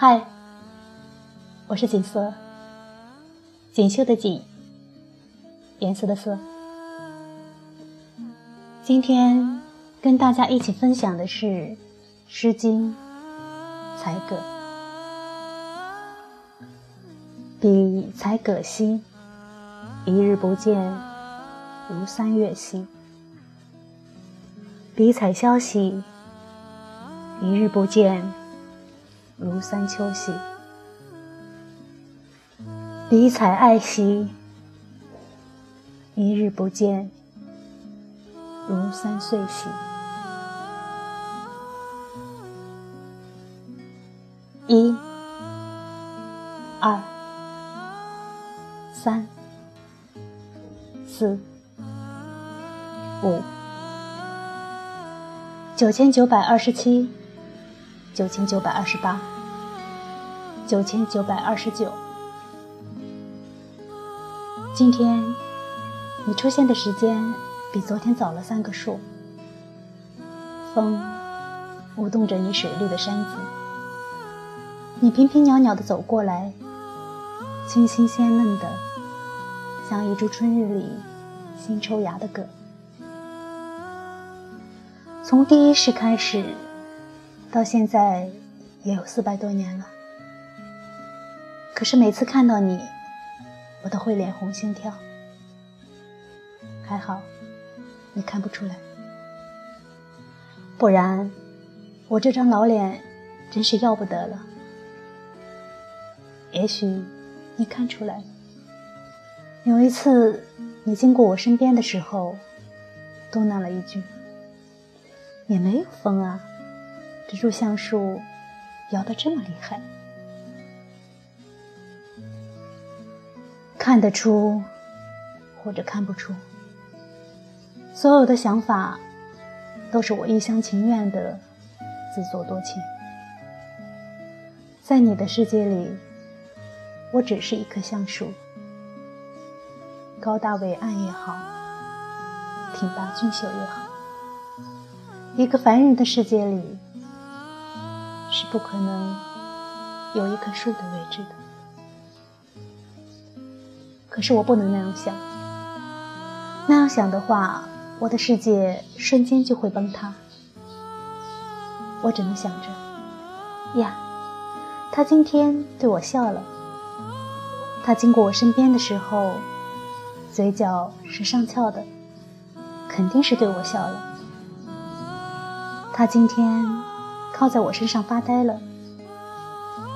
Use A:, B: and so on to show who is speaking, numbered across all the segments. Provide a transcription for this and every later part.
A: 嗨，我是锦瑟，锦绣的锦，颜色的色。今天跟大家一起分享的是《诗经·采葛》。彼采葛兮，一日不见，如三月兮；彼采萧兮，一日不见，如三秋兮；彼采艾兮，一日不见，如三岁兮。一、二、三、四、五、九千九百二十七。九千九百二十八，九千九百二十九。今天你出现的时间比昨天早了三个数。风舞动着你水绿的衫子，你平平袅袅的走过来，清新鲜嫩的，像一株春日里新抽芽的葛。从第一世开始。到现在也有四百多年了，可是每次看到你，我都会脸红心跳。还好，你看不出来，不然我这张老脸真是要不得了。也许你看出来了。有一次你经过我身边的时候，嘟囔了一句：“也没有风啊。”这株橡树摇得这么厉害，看得出或者看不出，所有的想法都是我一厢情愿的自作多情。在你的世界里，我只是一棵橡树，高大伟岸也好，挺拔俊秀也好，一个凡人的世界里。是不可能有一棵树的位置的。可是我不能那样想，那样想的话，我的世界瞬间就会崩塌。我只能想着，呀，他今天对我笑了。他经过我身边的时候，嘴角是上翘的，肯定是对我笑了。他今天。靠在我身上发呆了，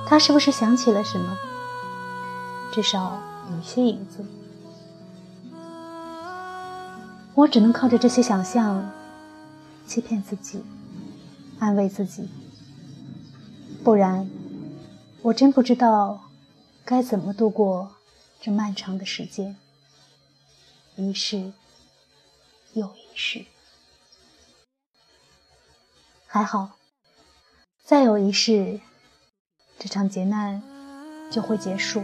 A: 他是不是想起了什么？至少有一些影子。我只能靠着这些想象，欺骗自己，安慰自己。不然，我真不知道该怎么度过这漫长的时间。一世又一世，还好。再有一世，这场劫难就会结束。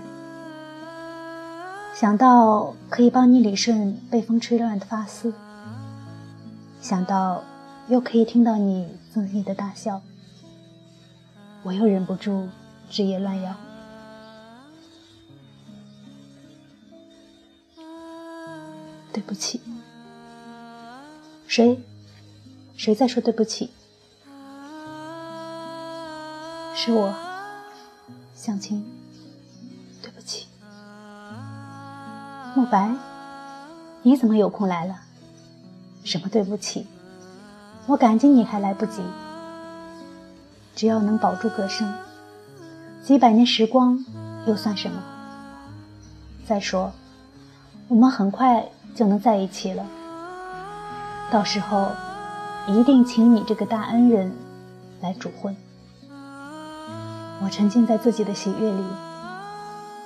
A: 想到可以帮你理顺被风吹乱的发丝，想到又可以听到你恣意的大笑，我又忍不住枝叶乱摇。对不起，谁？谁在说对不起？是我，向清，对不起。慕白，你怎么有空来了？什么对不起？我感激你还来不及。只要能保住歌声，几百年时光又算什么？再说，我们很快就能在一起了。到时候，一定请你这个大恩人来主婚。我沉浸在自己的喜悦里，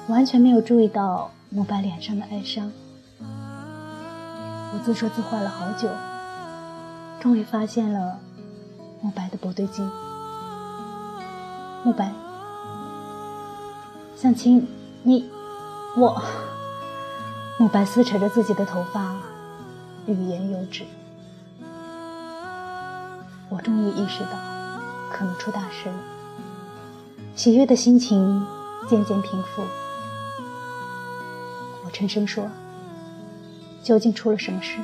A: 完全没有注意到慕白脸上的哀伤。我自说自话了好久，终于发现了慕白的不对劲。慕白，向清，你，我。慕白撕扯着自己的头发，欲言又止。我终于意识到，可能出大事了。喜悦的心情渐渐平复。我沉声说：“究竟出了什么事？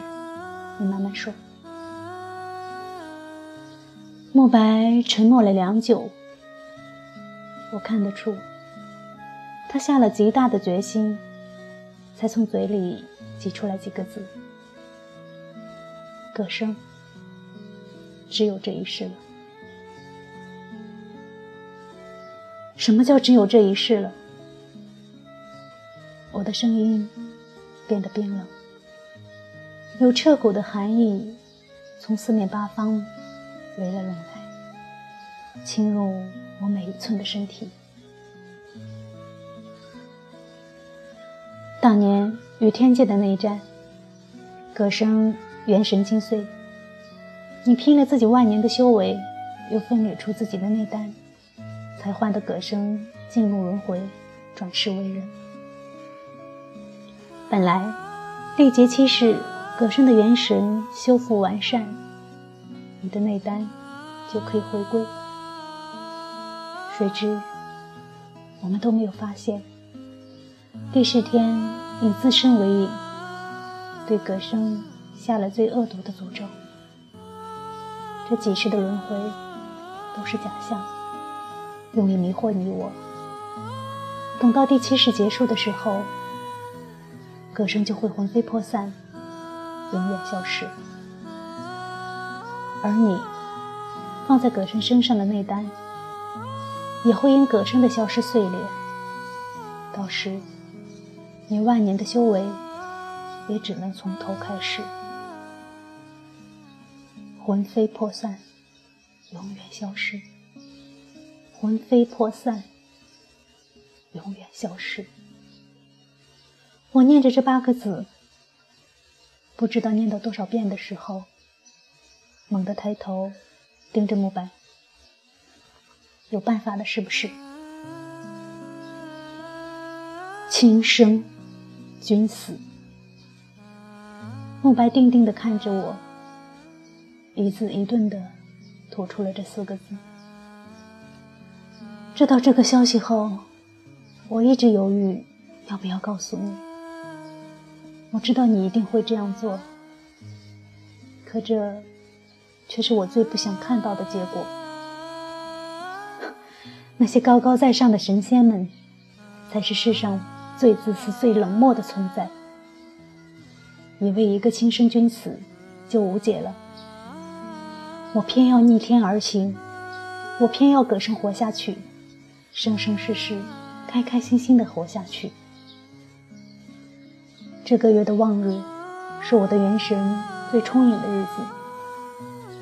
A: 你慢慢说。”慕白沉默了良久，我看得出，他下了极大的决心，才从嘴里挤出来几个字：“葛生，只有这一世了。”什么叫只有这一世了？我的声音变得冰冷，有彻骨的寒意从四面八方。围了拢来，侵入我每一寸的身体。当年与天界的内战，葛生元神精碎，你拼了自己万年的修为，又分裂出自己的内丹，才换得葛生进入轮回，转世为人。本来历劫七世，葛生的元神修复完善。你的内丹就可以回归，谁知我们都没有发现。第十天以自身为引，对葛生下了最恶毒的诅咒。这几世的轮回都是假象，用力迷惑你我。等到第七世结束的时候，葛生就会魂飞魄散，永远消失。而你放在葛生身上的内丹，也会因葛生的消失碎裂。到时，你万年的修为也只能从头开始，魂飞魄散，永远消失。魂飞魄散，永远消失。我念着这八个字，不知道念到多少遍的时候。猛地抬头，盯着慕白，有办法的，是不是？轻生，君死。慕白定定地看着我，一字一顿地吐出了这四个字。知道这个消息后，我一直犹豫要不要告诉你。我知道你一定会这样做，可这……却是我最不想看到的结果。那些高高在上的神仙们，才是世上最自私、最冷漠的存在。以为一个亲生君死就无解了，我偏要逆天而行，我偏要葛生活下去，生生世世开开心心的活下去。这个月的望日，是我的元神最充盈的日子。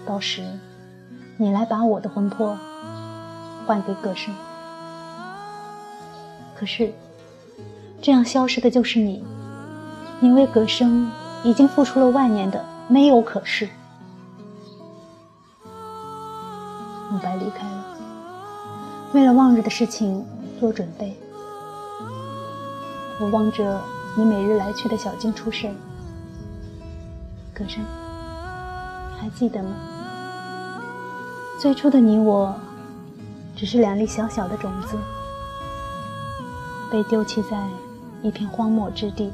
A: 到时，你来把我的魂魄换给葛生。可是，这样消失的就是你，因为葛生已经付出了万年的没有可是。为了望日的事情做准备。我望着你每日来去的小径出神，葛生，还记得吗？最初的你我，只是两粒小小的种子，被丢弃在一片荒漠之地，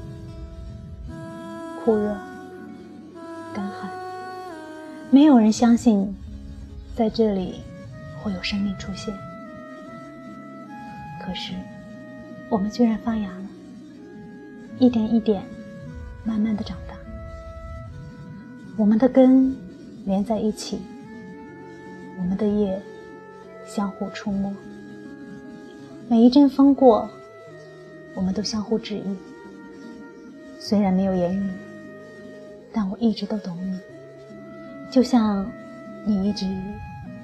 A: 酷热、干旱，没有人相信在这里会有生命出现。可是，我们居然发芽了，一点一点，慢慢的长大，我们的根连在一起。我们的叶相互触摸，每一阵风过，我们都相互治愈。虽然没有言语，但我一直都懂你，就像你一直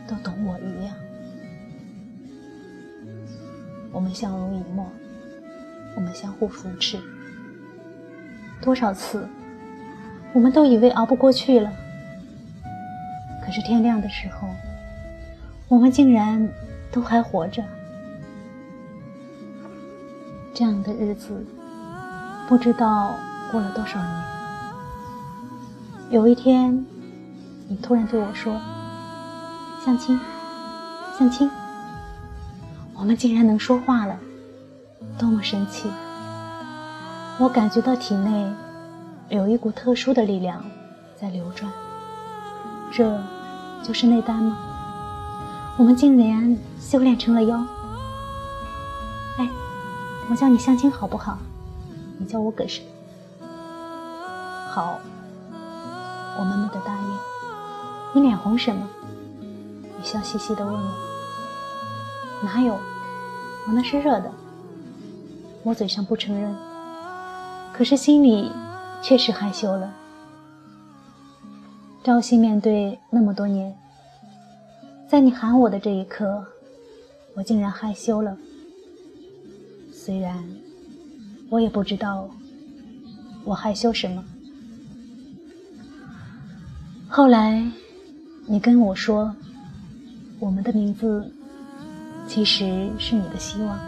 A: 都懂我一样。我们相濡以沫，我们相互扶持。多少次，我们都以为熬不过去了，可是天亮的时候。我们竟然都还活着，这样的日子不知道过了多少年。有一天，你突然对我说：“相亲，相亲。”我们竟然能说话了，多么神奇！我感觉到体内有一股特殊的力量在流转，这就是内丹吗？我们竟然修炼成了妖！哎，我叫你相亲好不好？你叫我葛神。好，我默默的答应。你脸红什么？你笑嘻嘻的问我。哪有？我那是热的。我嘴上不承认，可是心里确实害羞了。朝夕面对那么多年，在你喊我的这一刻，我竟然害羞了。虽然我也不知道我害羞什么。后来，你跟我说，我们的名字其实是你的希望。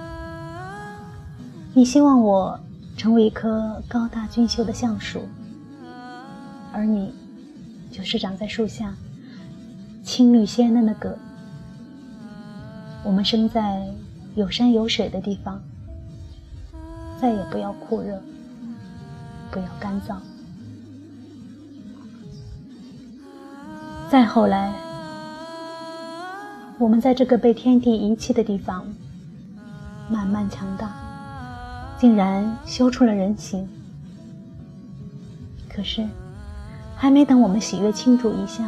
A: 你希望我成为一棵高大俊秀的橡树，而你就是长在树下、青绿鲜嫩的葛。我们生在有山有水的地方。再也不要酷热，不要干燥。再后来，我们在这个被天地遗弃的地方，慢慢强大，竟然修出了人形。可是，还没等我们喜悦庆祝一下，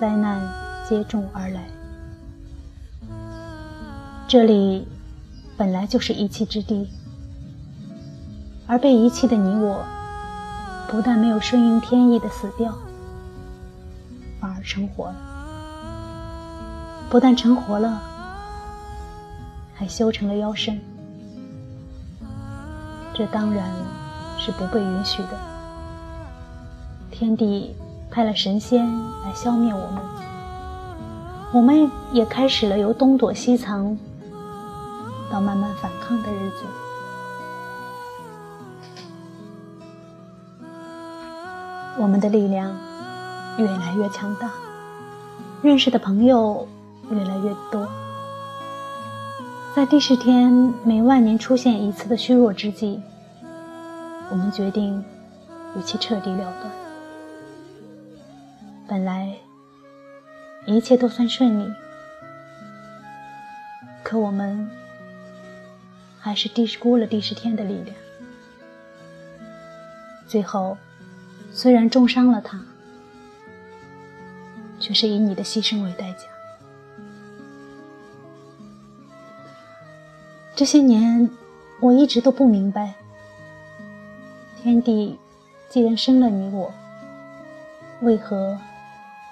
A: 灾难接踵而来。这里本来就是遗弃之地。而被遗弃的你我，不但没有顺应天意的死掉，反而成活了。不但成活了，还修成了妖身。这当然是不被允许的。天帝派了神仙来消灭我们，我们也开始了由东躲西藏到慢慢反抗的日子。我们的力量越来越强大，认识的朋友越来越多。在第十天每万年出现一次的虚弱之际，我们决定与其彻底了断。本来一切都算顺利，可我们还是低估了第十天的力量，最后。虽然重伤了他，却是以你的牺牲为代价。这些年，我一直都不明白，天地既然生了你我，为何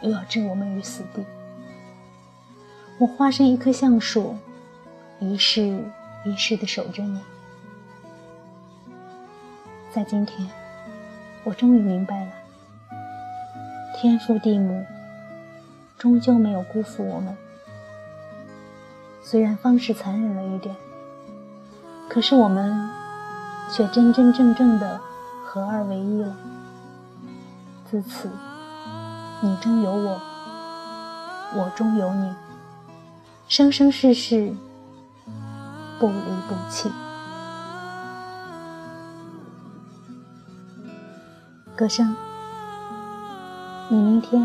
A: 又要置我们于死地？我化身一棵橡树，一世一世的守着你，在今天。我终于明白了，天父地母终究没有辜负我们。虽然方式残忍了一点，可是我们却真真正正的合二为一了。自此，你中有我，我中有你，生生世世不离不弃。歌声，你明天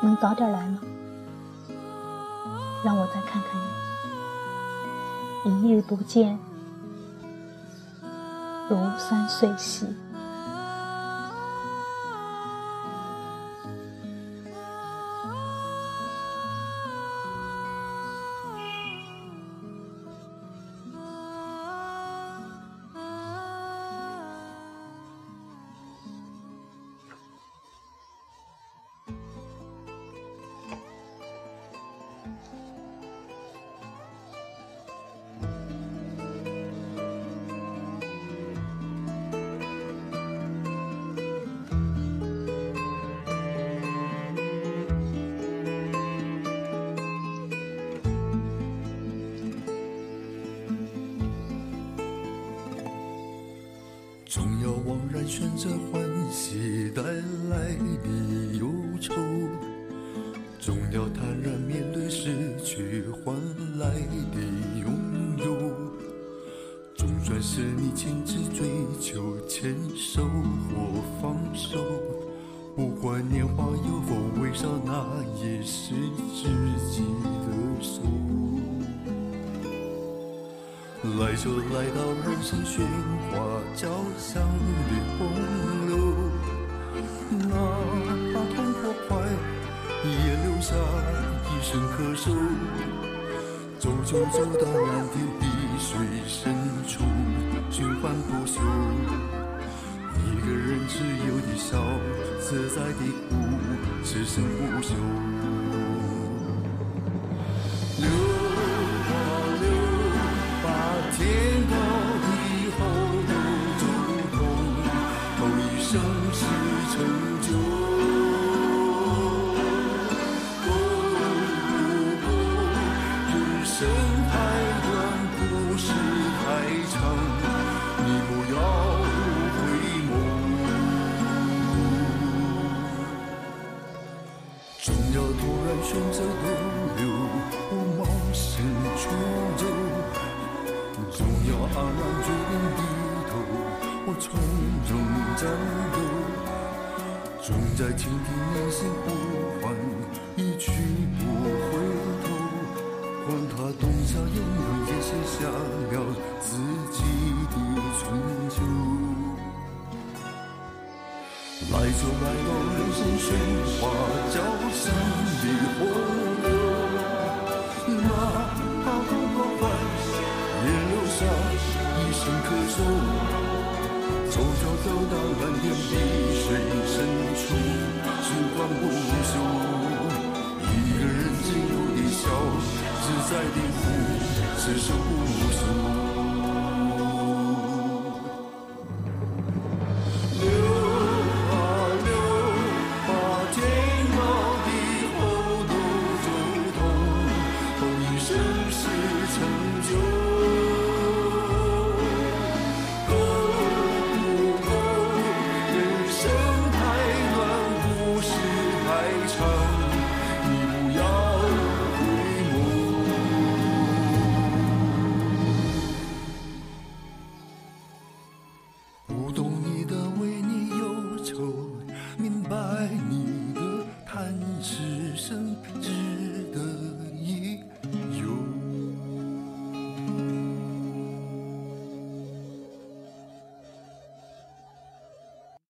A: 能早点来吗？让我再看看你。一日不见，如三岁兮。
B: 总要枉然选择欢喜带来的忧愁，总要坦然面对失去换来的拥有，总算是你亲自追求，牵手或放手。不管年华有否微少，那也是知己的手。来就来到人生喧哗交响的洪流，哪怕痛或快，也留下一声咳嗽。走就走到蓝天碧水深处，循环不休。一个人只有的笑，自在的哭，此生不休。总要突然选择逗留，不冒险出走。总要黯然决定低头，我从容战斗。总在倾听内心呼唤，一去不回头。管他冬夏炎凉，也写下了自己的春秋。来就来到人生喧哗交响的洪流，哪怕痛或快，也留下一生咳嗽。走就走到蓝天碧水深处，时光不休。一个人只有的笑，自在的哭，此生不